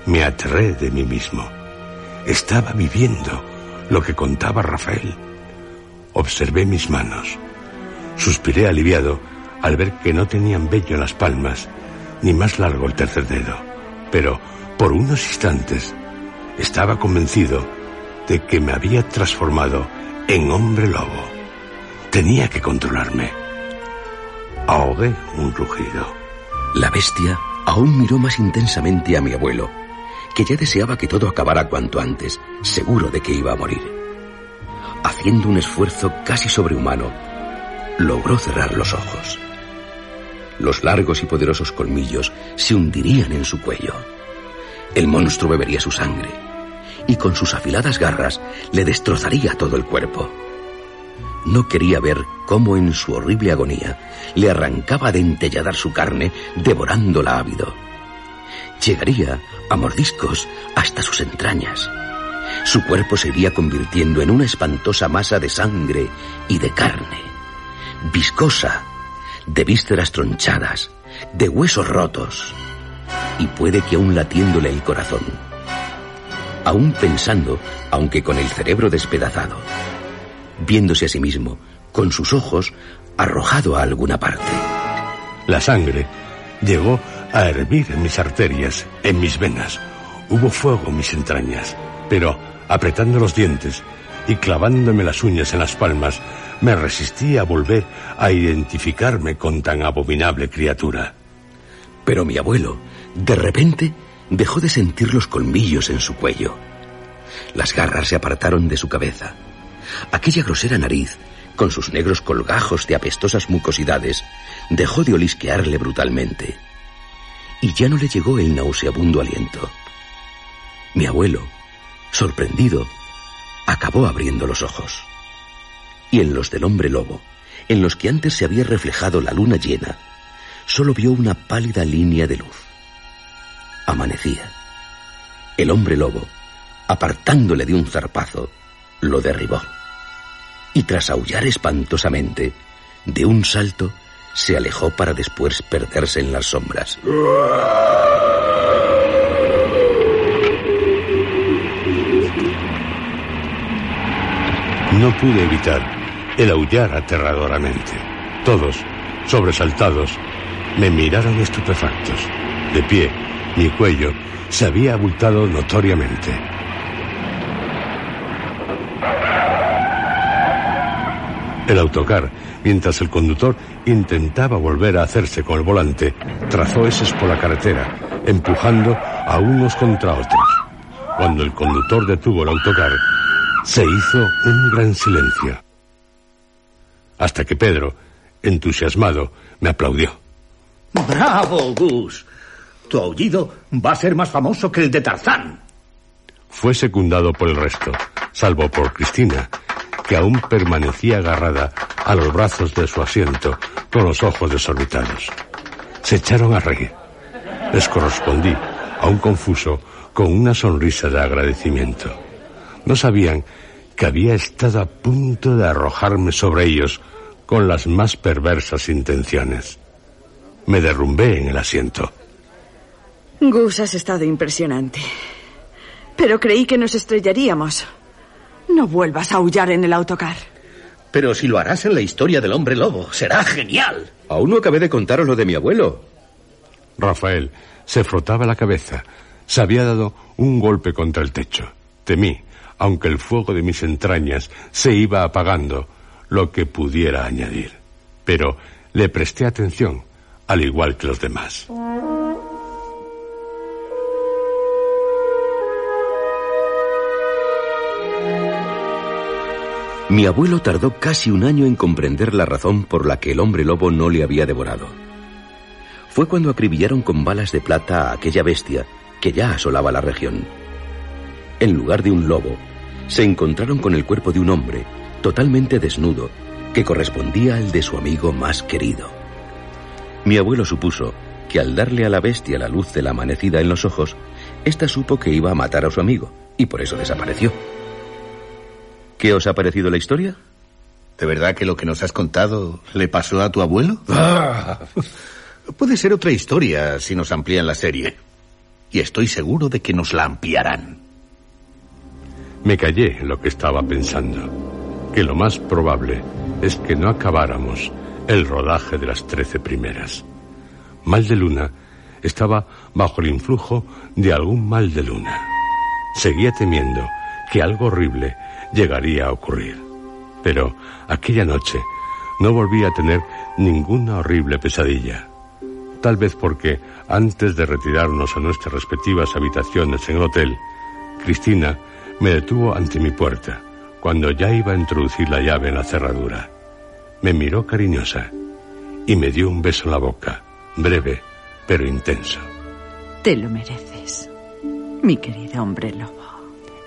Speaker 3: Me aterré de mí mismo. Estaba viviendo lo que contaba Rafael. Observé mis manos. Suspiré aliviado al ver que no tenían vello en las palmas, ni más largo el tercer dedo. Pero por unos instantes estaba convencido de que me había transformado en hombre lobo. Tenía que controlarme. Ahogué un rugido.
Speaker 5: La bestia aún miró más intensamente a mi abuelo, que ya deseaba que todo acabara cuanto antes, seguro de que iba a morir. Haciendo un esfuerzo casi sobrehumano, logró cerrar los ojos. Los largos y poderosos colmillos se hundirían en su cuello. El monstruo bebería su sangre y con sus afiladas garras le destrozaría todo el cuerpo. No quería ver cómo en su horrible agonía le arrancaba de entelladar su carne, devorándola ávido. Llegaría a mordiscos hasta sus entrañas. Su cuerpo se iría convirtiendo en una espantosa masa de sangre y de carne, viscosa, de vísceras tronchadas, de huesos rotos. y puede que aún latiéndole el corazón. Aún pensando, aunque con el cerebro despedazado. Viéndose a sí mismo, con sus ojos, arrojado a alguna parte.
Speaker 3: La sangre llegó a hervir en mis arterias, en mis venas. Hubo fuego en mis entrañas, pero apretando los dientes y clavándome las uñas en las palmas, me resistí a volver a identificarme con tan abominable criatura.
Speaker 5: Pero mi abuelo, de repente, dejó de sentir los colmillos en su cuello. Las garras se apartaron de su cabeza. Aquella grosera nariz, con sus negros colgajos de apestosas mucosidades, dejó de olisquearle brutalmente. Y ya no le llegó el nauseabundo aliento. Mi abuelo, sorprendido, acabó abriendo los ojos. Y en los del hombre lobo, en los que antes se había reflejado la luna llena, solo vio una pálida línea de luz. Amanecía. El hombre lobo, apartándole de un zarpazo, lo derribó. Y tras aullar espantosamente, de un salto, se alejó para después perderse en las sombras.
Speaker 3: No pude evitar el aullar aterradoramente. Todos, sobresaltados, me miraron estupefactos. De pie, mi cuello se había abultado notoriamente. El autocar, mientras el conductor intentaba volver a hacerse con el volante, trazó eses por la carretera, empujando a unos contra otros. Cuando el conductor detuvo el autocar, se hizo un gran silencio. Hasta que Pedro, entusiasmado, me aplaudió.
Speaker 7: ¡Bravo, Gus! Tu aullido va a ser más famoso que el de Tarzán.
Speaker 3: Fue secundado por el resto, salvo por Cristina, que aún permanecía agarrada a los brazos de su asiento con los ojos desorbitados. Se echaron a reír. Les correspondí, aún confuso, con una sonrisa de agradecimiento. No sabían que había estado a punto de arrojarme sobre ellos con las más perversas intenciones. Me derrumbé en el asiento.
Speaker 6: Gus, has estado impresionante. Pero creí que nos estrellaríamos. No vuelvas a aullar en el autocar.
Speaker 7: Pero si lo harás en la historia del hombre lobo, será genial.
Speaker 5: Aún no acabé de contaros lo de mi abuelo.
Speaker 3: Rafael se frotaba la cabeza. Se había dado un golpe contra el techo. Temí aunque el fuego de mis entrañas se iba apagando, lo que pudiera añadir. Pero le presté atención, al igual que los demás.
Speaker 5: Mi abuelo tardó casi un año en comprender la razón por la que el hombre lobo no le había devorado. Fue cuando acribillaron con balas de plata a aquella bestia que ya asolaba la región. En lugar de un lobo, se encontraron con el cuerpo de un hombre, totalmente desnudo, que correspondía al de su amigo más querido. Mi abuelo supuso que al darle a la bestia la luz de la amanecida en los ojos, ésta supo que iba a matar a su amigo, y por eso desapareció. ¿Qué os ha parecido la historia?
Speaker 7: ¿De verdad que lo que nos has contado le pasó a tu abuelo? Ah. Puede ser otra historia si nos amplían la serie. Y estoy seguro de que nos la ampliarán.
Speaker 3: Me callé en lo que estaba pensando, que lo más probable es que no acabáramos el rodaje de las trece primeras. Mal de luna estaba bajo el influjo de algún mal de luna. Seguía temiendo que algo horrible llegaría a ocurrir. Pero aquella noche no volví a tener ninguna horrible pesadilla. Tal vez porque, antes de retirarnos a nuestras respectivas habitaciones en el hotel, Cristina me detuvo ante mi puerta cuando ya iba a introducir la llave en la cerradura. Me miró cariñosa y me dio un beso en la boca, breve pero intenso.
Speaker 6: Te lo mereces, mi querido hombre lobo.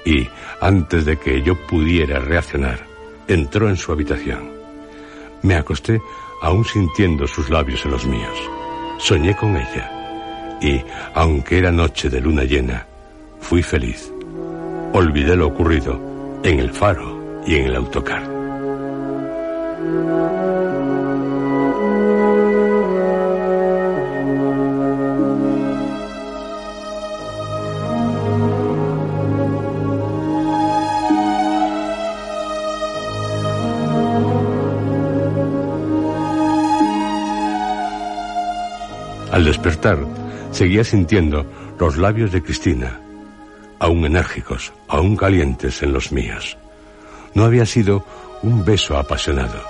Speaker 3: Y, antes de que yo pudiera reaccionar, entró en su habitación. Me acosté aún sintiendo sus labios en los míos. Soñé con ella. Y, aunque era noche de luna llena, fui feliz olvidé lo ocurrido en el faro y en el autocar. Al despertar, seguía sintiendo los labios de Cristina, aún enérgicos, aún calientes en los míos. No había sido un beso apasionado.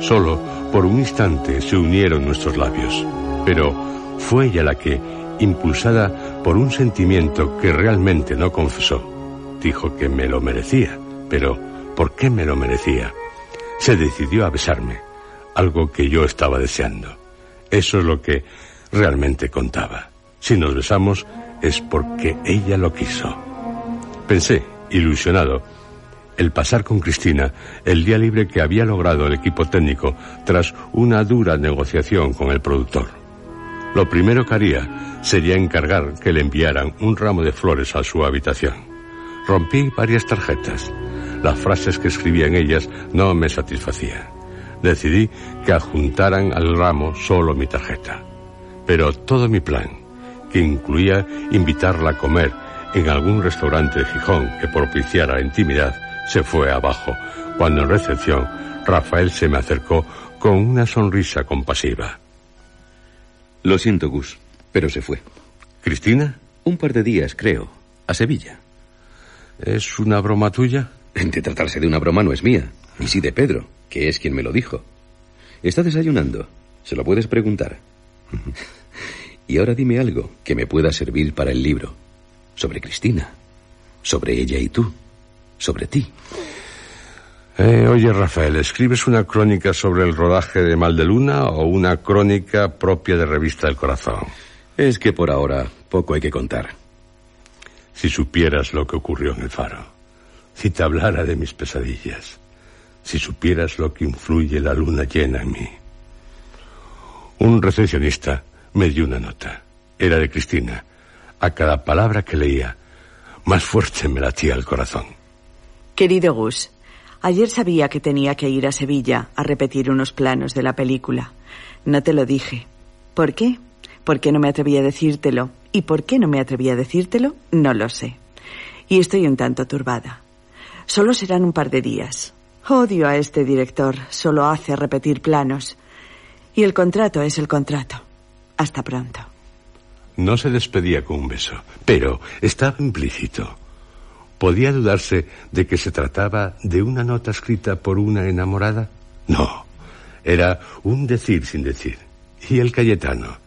Speaker 3: Solo por un instante se unieron nuestros labios, pero fue ella la que, impulsada por un sentimiento que realmente no confesó, dijo que me lo merecía, pero ¿por qué me lo merecía? Se decidió a besarme, algo que yo estaba deseando. Eso es lo que realmente contaba. Si nos besamos es porque ella lo quiso. Pensé, ilusionado, el pasar con Cristina el día libre que había logrado el equipo técnico tras una dura negociación con el productor. Lo primero que haría sería encargar que le enviaran un ramo de flores a su habitación. Rompí varias tarjetas. Las frases que escribía en ellas no me satisfacían. Decidí que adjuntaran al ramo solo mi tarjeta. Pero todo mi plan, que incluía invitarla a comer en algún restaurante de Gijón que propiciara la intimidad, se fue abajo cuando en recepción Rafael se me acercó con una sonrisa compasiva.
Speaker 5: Lo siento, Gus, pero se fue.
Speaker 3: ¿Cristina?
Speaker 5: Un par de días, creo, a Sevilla.
Speaker 3: ¿Es una broma tuya?
Speaker 5: De tratarse de una broma no es mía, y sí de Pedro, que es quien me lo dijo. Está desayunando. Se lo puedes preguntar. y ahora dime algo que me pueda servir para el libro. Sobre Cristina. Sobre ella y tú. Sobre ti.
Speaker 3: Eh, oye, Rafael, ¿escribes una crónica sobre el rodaje de Mal de Luna o una crónica propia de Revista del Corazón?
Speaker 5: Es que por ahora poco hay que contar.
Speaker 3: Si supieras lo que ocurrió en el faro, si te hablara de mis pesadillas, si supieras lo que influye la luna llena en mí. Un recepcionista me dio una nota. Era de Cristina. A cada palabra que leía, más fuerte me latía el corazón.
Speaker 6: Querido Gus, ayer sabía que tenía que ir a Sevilla a repetir unos planos de la película. No te lo dije. ¿Por qué? ¿Por qué no me atreví a decírtelo? ¿Y por qué no me atreví a decírtelo? No lo sé. Y estoy un tanto turbada. Solo serán un par de días. Odio a este director. Solo hace repetir planos. Y el contrato es el contrato. Hasta pronto.
Speaker 3: No se despedía con un beso, pero estaba implícito. ¿Podía dudarse de que se trataba de una nota escrita por una enamorada? No, era un decir sin decir. ¿Y el Cayetano?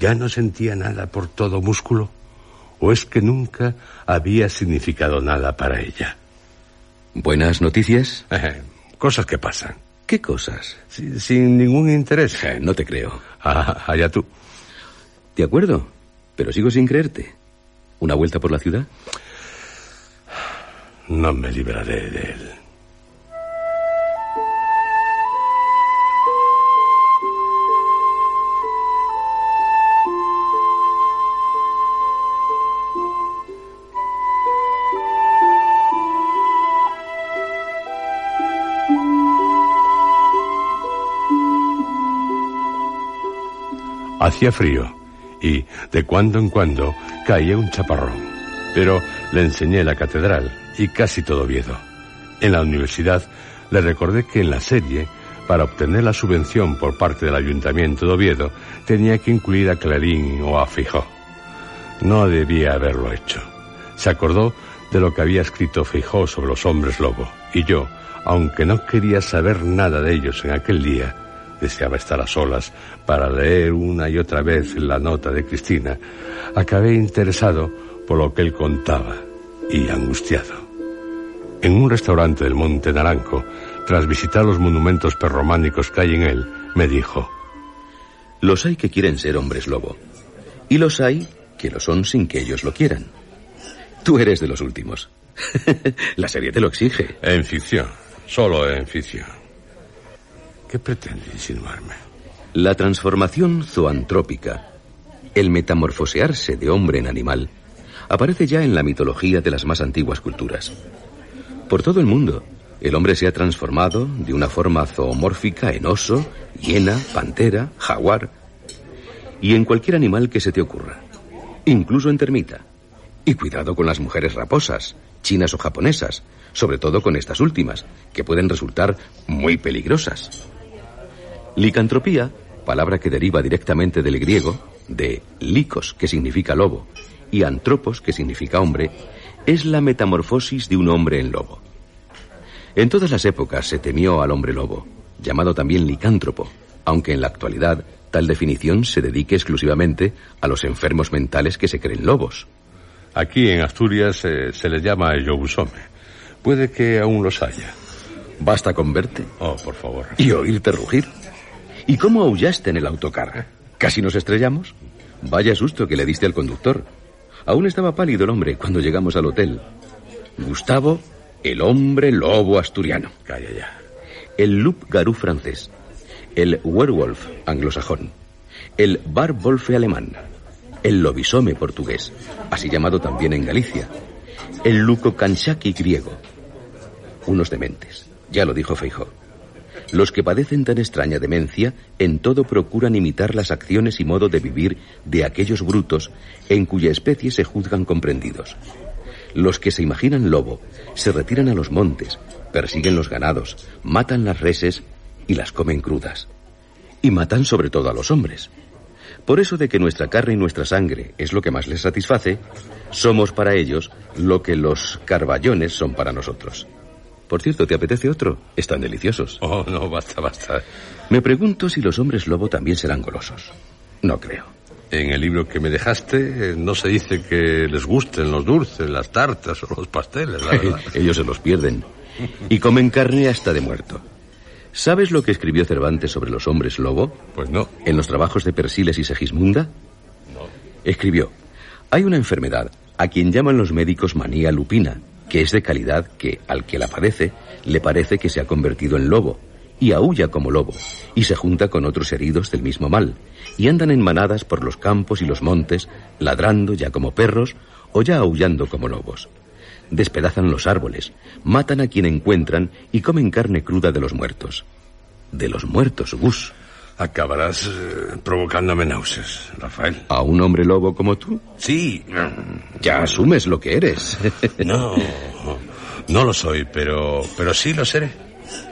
Speaker 3: ¿Ya no sentía nada por todo músculo? ¿O es que nunca había significado nada para ella?
Speaker 5: ¿Buenas noticias?
Speaker 3: Eh, cosas que pasan.
Speaker 5: ¿Qué cosas?
Speaker 3: Sin, sin ningún interés.
Speaker 5: Eh, no te creo.
Speaker 3: Ah, allá tú.
Speaker 5: De acuerdo, pero sigo sin creerte. ¿Una vuelta por la ciudad?
Speaker 3: No me libraré de él. Hacía frío y de cuando en cuando caía un chaparrón. Pero le enseñé la catedral y casi todo Oviedo. En la universidad le recordé que en la serie, para obtener la subvención por parte del Ayuntamiento de Oviedo, tenía que incluir a Clarín o a Fijó. No debía haberlo hecho. Se acordó de lo que había escrito Fijó sobre los hombres lobo, y yo, aunque no quería saber nada de ellos en aquel día, deseaba estar a solas para leer una y otra vez la nota de Cristina, acabé interesado por lo que él contaba y angustiado. En un restaurante del Monte Naranco, tras visitar los monumentos perrománicos que hay en él, me dijo,
Speaker 5: Los hay que quieren ser hombres lobo, y los hay que lo son sin que ellos lo quieran. Tú eres de los últimos. La serie te lo exige.
Speaker 3: En ficción, solo en ficción. ¿Qué pretende insinuarme?
Speaker 5: La transformación zoantrópica, el metamorfosearse de hombre en animal, aparece ya en la mitología de las más antiguas culturas. Por todo el mundo, el hombre se ha transformado de una forma zoomórfica en oso, hiena, pantera, jaguar y en cualquier animal que se te ocurra, incluso en termita. Y cuidado con las mujeres raposas, chinas o japonesas, sobre todo con estas últimas, que pueden resultar muy peligrosas. Licantropía palabra que deriva directamente del griego, de licos, que significa lobo, y antropos, que significa hombre, es la metamorfosis de un hombre en lobo. En todas las épocas se temió al hombre lobo, llamado también licántropo, aunque en la actualidad tal definición se dedique exclusivamente a los enfermos mentales que se creen lobos.
Speaker 3: Aquí en Asturias eh, se les llama yobusome. Puede que aún los haya.
Speaker 5: Basta con verte.
Speaker 3: Oh, por favor.
Speaker 5: Y oírte rugir. ¿Y cómo aullaste en el autocar? ¿Casi nos estrellamos? Vaya susto que le diste al conductor. Aún estaba pálido el hombre cuando llegamos al hotel. Gustavo, el hombre lobo asturiano.
Speaker 3: Calla ya.
Speaker 5: El loup garou francés. El werewolf anglosajón. El barbolfe alemán. El lobisome portugués, así llamado también en Galicia. El luco kanshaki griego. Unos dementes, ya lo dijo Feijó. Los que padecen tan extraña demencia en todo procuran imitar las acciones y modo de vivir de aquellos brutos en cuya especie se juzgan comprendidos. Los que se imaginan lobo se retiran a los montes, persiguen los ganados, matan las reses y las comen crudas. Y matan sobre todo a los hombres. Por eso de que nuestra carne y nuestra sangre es lo que más les satisface, somos para ellos lo que los carballones son para nosotros. Por cierto, ¿te apetece otro? Están deliciosos.
Speaker 3: Oh, no, basta, basta.
Speaker 5: Me pregunto si los hombres lobo también serán golosos. No creo.
Speaker 3: En el libro que me dejaste no se dice que les gusten los dulces, las tartas o los pasteles, la verdad.
Speaker 5: Ellos se los pierden. Y comen carne hasta de muerto. ¿Sabes lo que escribió Cervantes sobre los hombres lobo?
Speaker 3: Pues no.
Speaker 5: En los trabajos de Persiles y Segismunda.
Speaker 3: No.
Speaker 5: Escribió, hay una enfermedad a quien llaman los médicos manía lupina, que es de calidad que al que la padece le parece que se ha convertido en lobo, y aúlla como lobo, y se junta con otros heridos del mismo mal, y andan en manadas por los campos y los montes, ladrando ya como perros o ya aullando como lobos. Despedazan los árboles, matan a quien encuentran y comen carne cruda de los muertos. De los muertos, Gus.
Speaker 3: Acabarás eh, provocándome náuseas, Rafael.
Speaker 5: ¿A un hombre lobo como tú?
Speaker 3: Sí.
Speaker 5: Ya asumes lo que eres.
Speaker 3: No, no lo soy, pero, pero sí lo seré.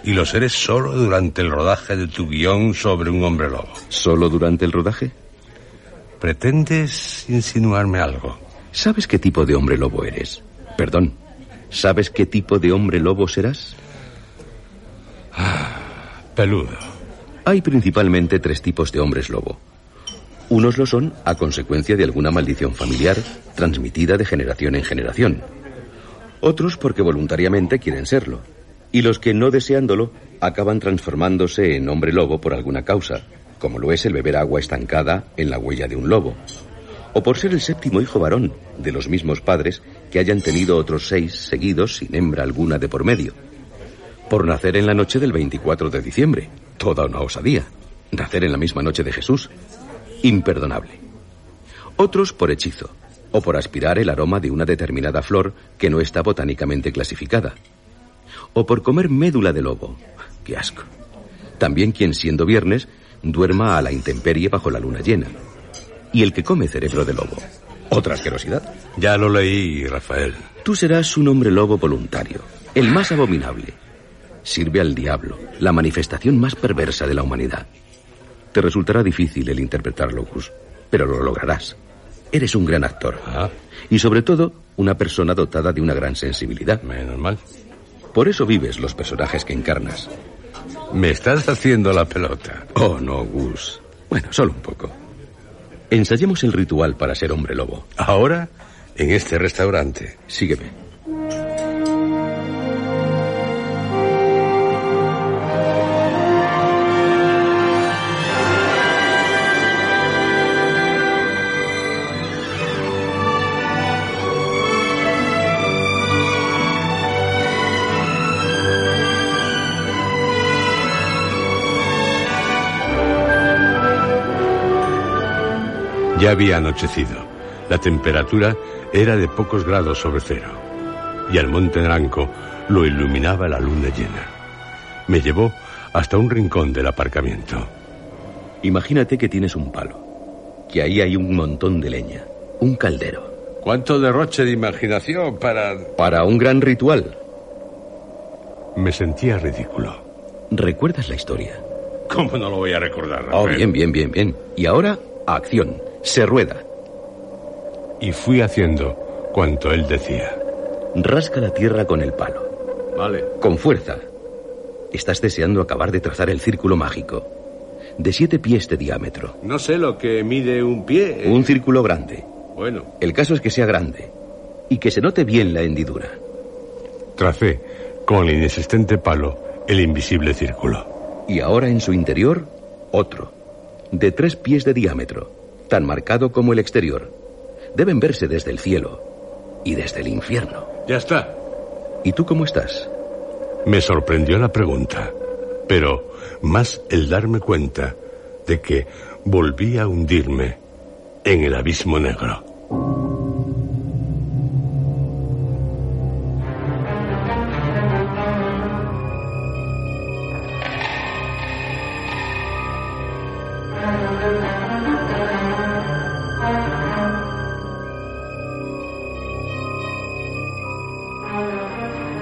Speaker 3: Y lo seré solo durante el rodaje de tu guion sobre un hombre lobo.
Speaker 5: ¿Solo durante el rodaje?
Speaker 3: ¿Pretendes insinuarme algo?
Speaker 5: ¿Sabes qué tipo de hombre lobo eres? Perdón. ¿Sabes qué tipo de hombre lobo serás?
Speaker 3: Peludo.
Speaker 5: Hay principalmente tres tipos de hombres lobo. Unos lo son a consecuencia de alguna maldición familiar transmitida de generación en generación. Otros porque voluntariamente quieren serlo. Y los que no deseándolo acaban transformándose en hombre lobo por alguna causa, como lo es el beber agua estancada en la huella de un lobo. O por ser el séptimo hijo varón de los mismos padres que hayan tenido otros seis seguidos sin hembra alguna de por medio. Por nacer en la noche del 24 de diciembre, toda una osadía. Nacer en la misma noche de Jesús, imperdonable. Otros por hechizo, o por aspirar el aroma de una determinada flor que no está botánicamente clasificada. O por comer médula de lobo. ¡Qué asco! También quien siendo viernes duerma a la intemperie bajo la luna llena. Y el que come cerebro de lobo. Otra asquerosidad.
Speaker 3: Ya lo leí, Rafael.
Speaker 5: Tú serás un hombre lobo voluntario, el más abominable. Sirve al diablo, la manifestación más perversa de la humanidad. Te resultará difícil el interpretarlo, Gus, pero lo lograrás. Eres un gran actor.
Speaker 3: Ah,
Speaker 5: Y sobre todo, una persona dotada de una gran sensibilidad.
Speaker 3: menos mal.
Speaker 5: Por eso vives los personajes que encarnas.
Speaker 3: Me estás haciendo la pelota.
Speaker 5: Oh, no, Gus. Bueno, solo un poco. Ensayemos el ritual para ser hombre lobo.
Speaker 3: Ahora, en este restaurante.
Speaker 5: Sígueme.
Speaker 3: Ya había anochecido. La temperatura era de pocos grados sobre cero. Y al monte Branco lo iluminaba la luna llena. Me llevó hasta un rincón del aparcamiento.
Speaker 5: Imagínate que tienes un palo. Que ahí hay un montón de leña. Un caldero.
Speaker 3: ¿Cuánto derroche de imaginación para...?
Speaker 5: Para un gran ritual.
Speaker 3: Me sentía ridículo.
Speaker 5: ¿Recuerdas la historia?
Speaker 3: ¿Cómo no lo voy a recordar?
Speaker 5: Oh, bien, bien, bien, bien. Y ahora, acción. Se rueda.
Speaker 3: Y fui haciendo cuanto él decía.
Speaker 5: Rasca la tierra con el palo.
Speaker 3: Vale.
Speaker 5: Con fuerza. Estás deseando acabar de trazar el círculo mágico. De siete pies de diámetro.
Speaker 3: No sé lo que mide un pie.
Speaker 5: Un círculo grande.
Speaker 3: Bueno.
Speaker 5: El caso es que sea grande. Y que se note bien la hendidura.
Speaker 3: Tracé con el inexistente palo el invisible círculo.
Speaker 5: Y ahora en su interior, otro. De tres pies de diámetro. Tan marcado como el exterior. Deben verse desde el cielo. Y desde el infierno.
Speaker 3: Ya está.
Speaker 5: ¿Y tú cómo estás?
Speaker 3: Me sorprendió la pregunta, pero más el darme cuenta de que volví a hundirme en el abismo negro.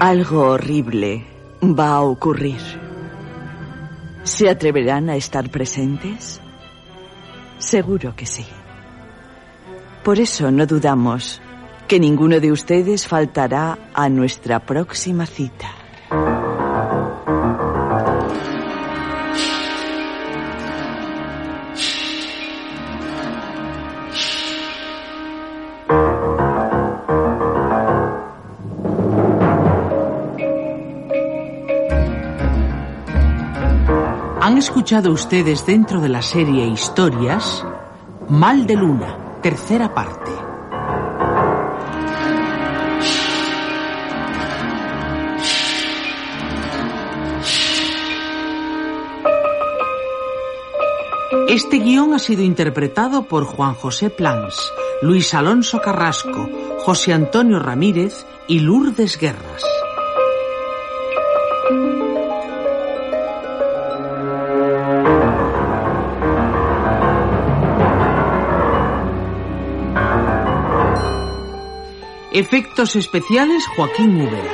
Speaker 6: Algo horrible va a ocurrir. ¿Se atreverán a estar presentes? Seguro que sí. Por eso no dudamos que ninguno de ustedes faltará a nuestra próxima cita.
Speaker 9: Escuchado ustedes dentro de la serie Historias Mal de Luna, tercera parte. Este guion ha sido interpretado por Juan José Plans, Luis Alonso Carrasco, José Antonio Ramírez y Lourdes Guerras. Efectos especiales Joaquín Úbeda.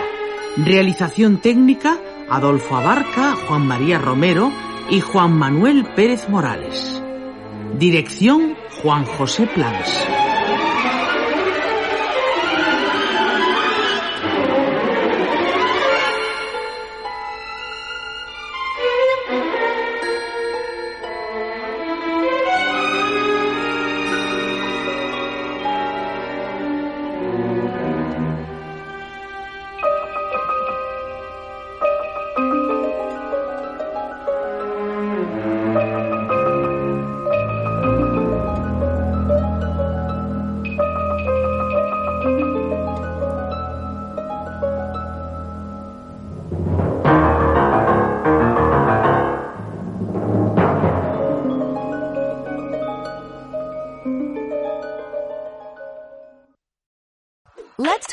Speaker 9: Realización técnica Adolfo Abarca, Juan María Romero y Juan Manuel Pérez Morales. Dirección Juan José Plans.